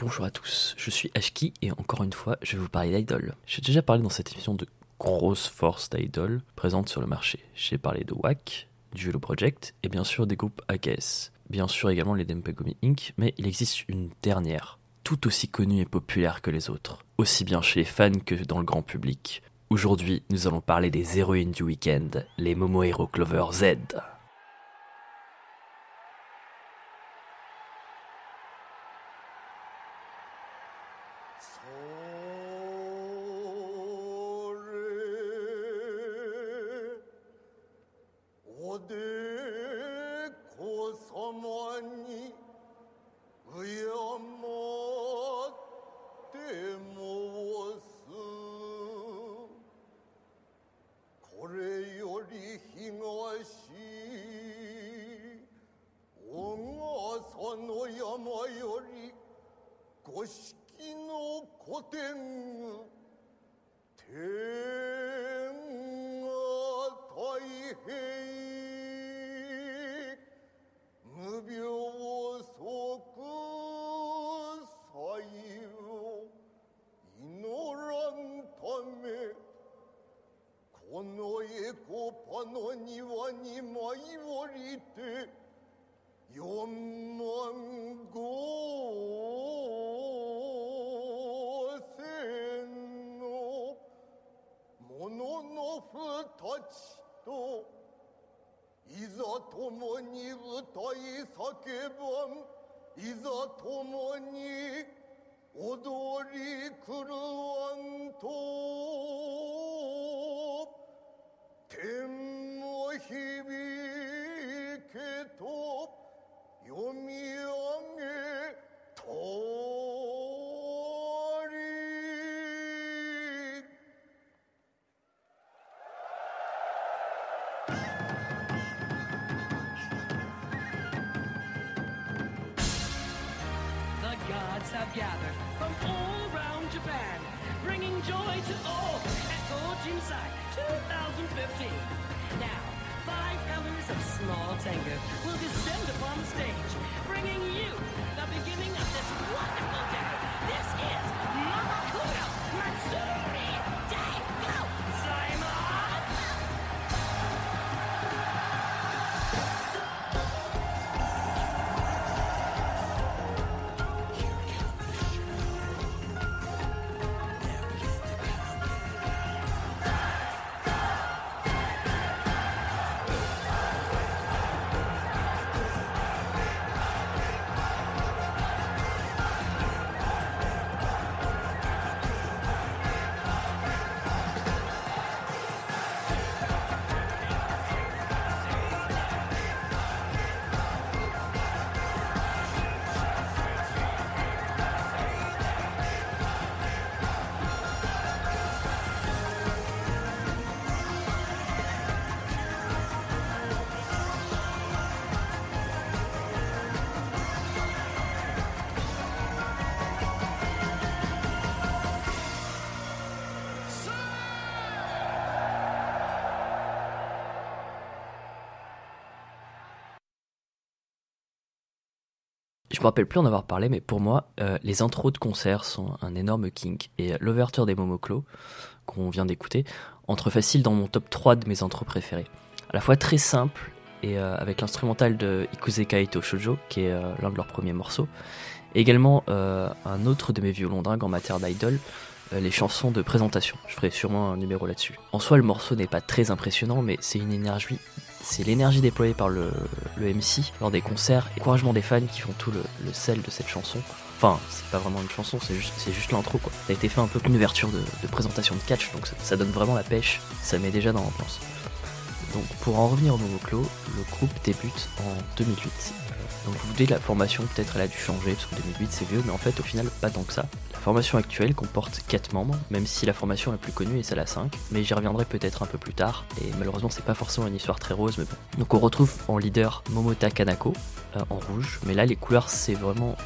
Bonjour à tous, je suis Ashki et encore une fois, je vais vous parler d'Idol. J'ai déjà parlé dans cette émission de grosses forces d'Idol présentes sur le marché. J'ai parlé de WAC, du Hello Project et bien sûr des groupes AKS. Bien sûr également les Dempegumi Inc., mais il existe une dernière, tout aussi connue et populaire que les autres, aussi bien chez les fans que dans le grand public. Aujourd'hui, nous allons parler des héroïnes du week-end, les Momohiro Clover Z. Putin といざ共に歌い叫ばん。いざ共に踊り狂わんと。天も響けと読み上 gathered from all around Japan, bringing joy to all at Go Jinsai 2015. Now, five pillars of small tango Je me rappelle plus en avoir parlé, mais pour moi, euh, les intros de concerts sont un énorme kink. Et l'ouverture des Momoclo, qu'on vient d'écouter, entre facile dans mon top 3 de mes intros préférés. À la fois très simple, et euh, avec l'instrumental de Ikuze Kaito Shoujo, qui est euh, l'un de leurs premiers morceaux. Également euh, un autre de mes violons dingues en matière d'idol, euh, les chansons de présentation. Je ferai sûrement un numéro là-dessus. En soi, le morceau n'est pas très impressionnant, mais c'est une énergie c'est l'énergie déployée par le, MC lors des concerts et l'encouragement des fans qui font tout le, sel de cette chanson. Enfin, c'est pas vraiment une chanson, c'est juste, l'intro quoi. Ça a été fait un peu comme une ouverture de, présentation de catch, donc ça, ça donne vraiment la pêche, ça met déjà dans l'ambiance. Donc pour en revenir au Momoclo, le groupe débute en 2008. Donc vous vous dites la formation peut-être elle a dû changer parce que 2008 c'est vieux, mais en fait au final pas tant que ça. La formation actuelle comporte 4 membres, même si la formation la plus connue est celle à 5, mais j'y reviendrai peut-être un peu plus tard, et malheureusement c'est pas forcément une histoire très rose, mais bon. Donc on retrouve en leader Momota Kanako, euh, en rouge, mais là les couleurs c'est vraiment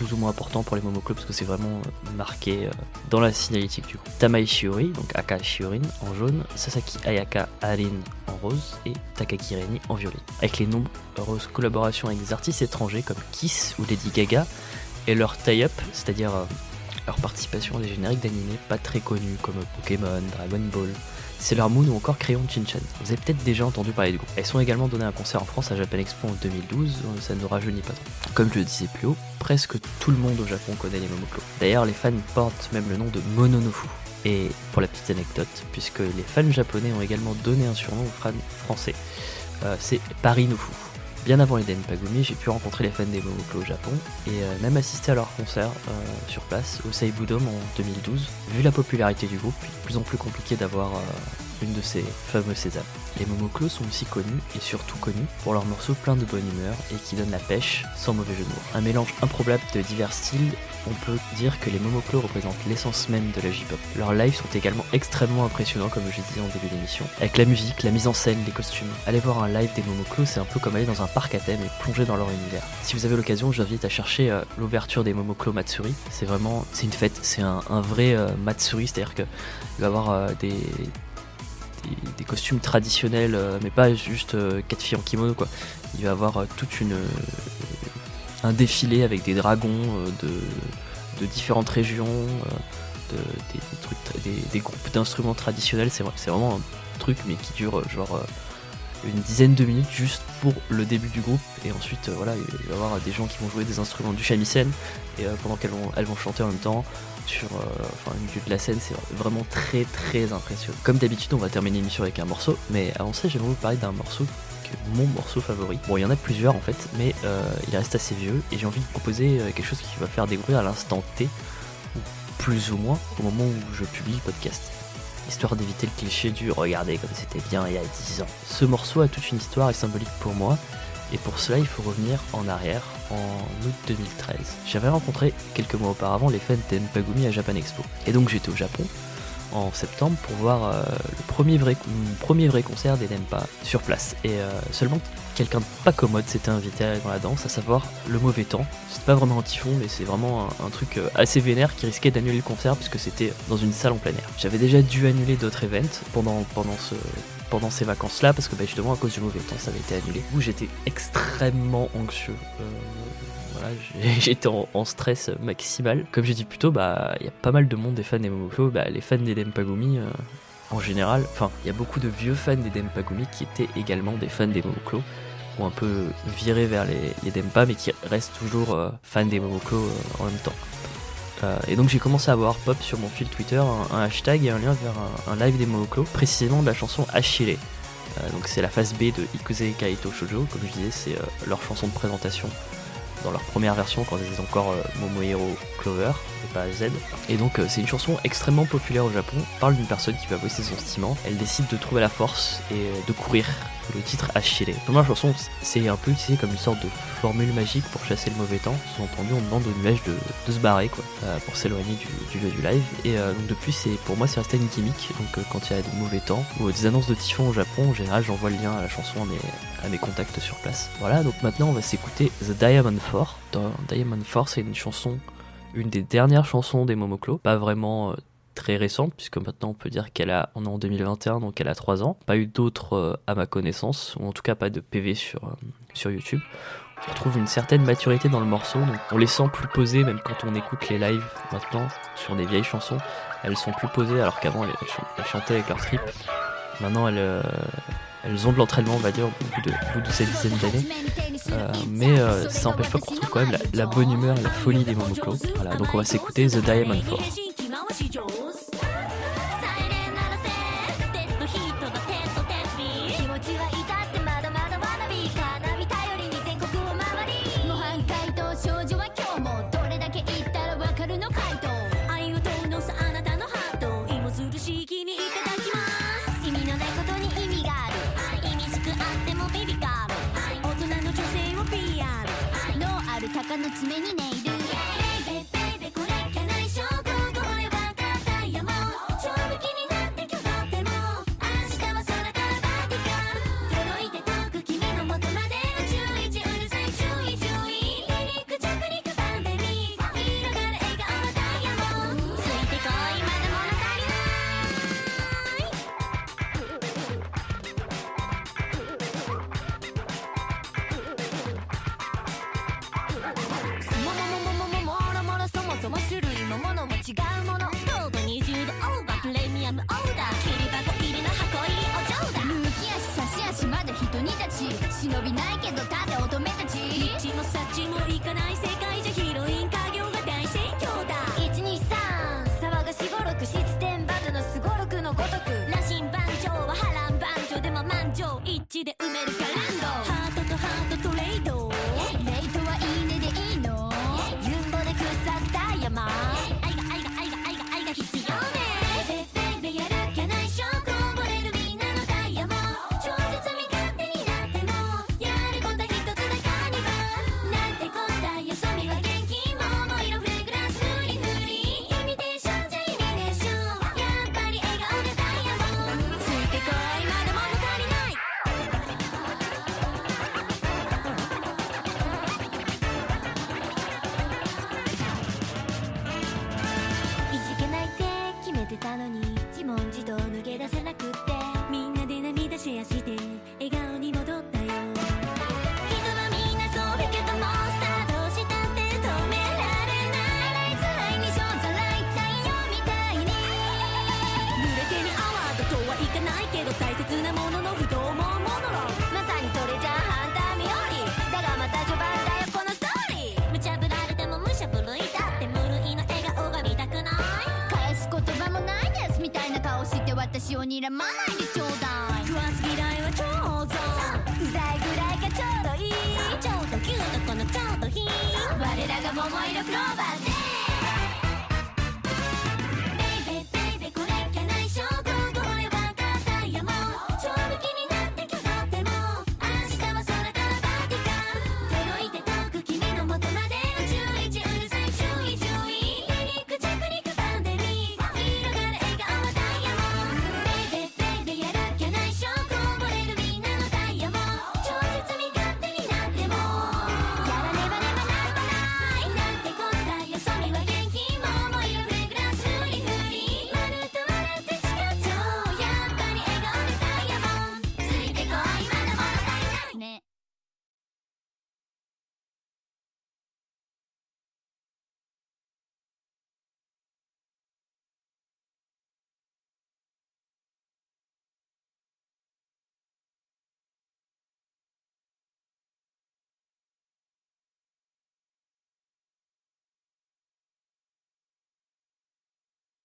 plus ou moins important pour les Momoclo parce que c'est vraiment euh, marqué euh, dans la signalétique du coup. Tamai Shiori, donc Aka Shiorin en jaune, Sasaki Ayaka Arin en rose et Takaki Reni en violet. Avec les nombreuses collaborations avec des artistes étrangers comme Kiss ou Lady Gaga, et leur tie-up, c'est-à-dire euh, leur participation à des génériques d'animés pas très connus comme Pokémon, Dragon Ball, Sailor Moon ou encore Crayon Shinchan. Vous avez peut-être déjà entendu parler du groupe. Elles sont également données un concert en France à Japan Expo en 2012, euh, ça ne rajeunit pas trop. Comme je le disais plus haut, presque tout le monde au Japon connaît les Momoclo. D'ailleurs, les fans portent même le nom de Mononofu. Et pour la petite anecdote, puisque les fans japonais ont également donné un surnom aux fans français, euh, c'est Paris Nofu. Bien avant les Denpagumi, j'ai pu rencontrer les fans des Momoclo au Japon et euh, même assister à leur concert euh, sur place au Seibu Dome en 2012. Vu la popularité du groupe, il est de plus en plus compliqué d'avoir euh, une de ces fameux sésames. Les Momoclo sont aussi connus et surtout connus pour leurs morceaux pleins de bonne humeur et qui donnent la pêche sans mauvais jeu de mots. Un mélange improbable de divers styles on peut dire que les Momoclo représentent l'essence même de la J-pop. Leurs lives sont également extrêmement impressionnants, comme je disais en début d'émission, avec la musique, la mise en scène, les costumes. Aller voir un live des Momoclo, c'est un peu comme aller dans un parc à thème et plonger dans leur univers. Si vous avez l'occasion, j'invite à chercher euh, l'ouverture des Momoclo Matsuri. C'est vraiment, c'est une fête, c'est un, un vrai euh, Matsuri, c'est-à-dire que il va y avoir euh, des, des, costumes traditionnels, euh, mais pas juste euh, quatre filles en kimono quoi. Il va avoir euh, toute une un défilé avec des dragons de, différentes régions, de- des, trucs, des, groupes d'instruments traditionnels. C'est c'est vraiment un truc, mais qui dure genre une dizaine de minutes juste pour le début du groupe. Et ensuite, euh, voilà, il va y avoir des gens qui vont jouer des instruments du shamisen et euh, pendant qu'elles vont, elles vont chanter en même temps sur euh, enfin, de la scène, c'est vraiment très très impressionnant. Comme d'habitude, on va terminer l'émission avec un morceau, mais avant ça, j'aimerais vous parler d'un morceau que mon morceau favori. Bon, il y en a plusieurs en fait, mais euh, il reste assez vieux et j'ai envie de proposer quelque chose qui va faire découvrir à l'instant T, ou plus ou moins au moment où je publie le podcast. Histoire d'éviter le cliché du regardez comme c'était bien il y a 10 ans. Ce morceau a toute une histoire et symbolique pour moi, et pour cela il faut revenir en arrière, en août 2013. J'avais rencontré quelques mois auparavant les fans d'Enpagumi à Japan Expo. Et donc j'étais au Japon en septembre pour voir euh, le premier vrai, premier vrai concert des Denpa sur place. Et euh, seulement quelqu'un de pas commode s'était invité dans la danse, à savoir le mauvais temps. C'était pas vraiment un typhon, mais c'est vraiment un, truc euh, assez vénère qui risquait d'annuler le concert puisque c'était dans une salle en plein air. J'avais déjà dû annuler d'autres events pendant, pendant ce pendant ces vacances-là parce que bah, justement à cause du mauvais temps ça avait été annulé. Où j'étais extrêmement anxieux. j'étais en, stress maximal. Comme j'ai dit plus tôt, bah il y a pas mal de monde des fans des Momoko, bah, les fans des Dempagumi euh, en général. Enfin, il y a beaucoup de vieux fans des Dempagumi qui étaient également des fans des Momoko ou un peu virés vers les, les mais qui restent toujours euh, fans des Momoko euh, en même temps. Et donc j'ai commencé à voir pop sur mon fil Twitter un, hashtag et un lien vers un, live des Momoko, précisément de la chanson Achille. Donc c'est la phase B de Ikuze Kaito Shoujo, comme je disais, c'est leur chanson de présentation dans leur première version quand ils étaient encore euh, Momohiro Clover et pas Z. Et donc euh, c'est une chanson extrêmement populaire au Japon, parle d'une personne qui va voicer son sentiment, elle décide de trouver la force et euh, de courir. Le titre Achille. La chanson, c'est un peu utilisé comme une sorte de formule magique pour chasser le mauvais temps. Sous-entendu, on demande au nuage de, se barrer, quoi, euh, pour s'éloigner du, du lieu du live. Et donc depuis, c'est pour moi, c'est resté une gimmick. Donc quand il y a des mauvais temps ou des annonces de typhon au Japon, en général, j'envoie le lien à la chanson à mes, à mes contacts sur place. Voilà, donc maintenant, on va s'écouter The Diamond 4. Dans Diamond 4, c'est une chanson, une des dernières chansons des Momoclo, pas vraiment euh, très récente, puisque maintenant on peut dire qu'elle a, on est en 2021, donc elle a 3 ans. Pas eu d'autres euh, à ma connaissance, ou en tout cas pas de PV sur, euh, sur YouTube. On retrouve une certaine maturité dans le morceau, on les sent plus posés, même quand on écoute les lives maintenant sur des vieilles chansons. Elles sont plus posées, alors qu'avant elles, elles chan- elles chantaient avec leur trip. Maintenant elles, elles ont de l'entraînement, on va dire, au bout de, au bout de cette dizaine d'années. Euh, mais euh, ça n'empêche pas qu'on retrouve quand même la, bonne humeur la folie des Momoclo. Voilà, donc on va s'écouter The Diamond 4. かの爪にね。とはいかないけど大切なものの不動もモノロまさにそれじゃハンターミオリだがまた序盤だよこのストーリー無茶ぶられても無茶ぶるいだって無類の笑顔が見たくない返す言葉もないですみたいな顔して私を睨まないでちょうだい食わず嫌いは超ょうざいぐらいがちょうどいい。ちょうどキュートこのちょうどひ我らが桃色クローバーで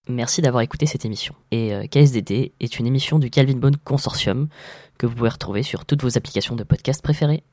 Merci d'avoir écouté cette émission. Et euh, KSDT est une émission du Calvin Bone Consortium que vous pouvez retrouver sur toutes vos applications de podcast préférées.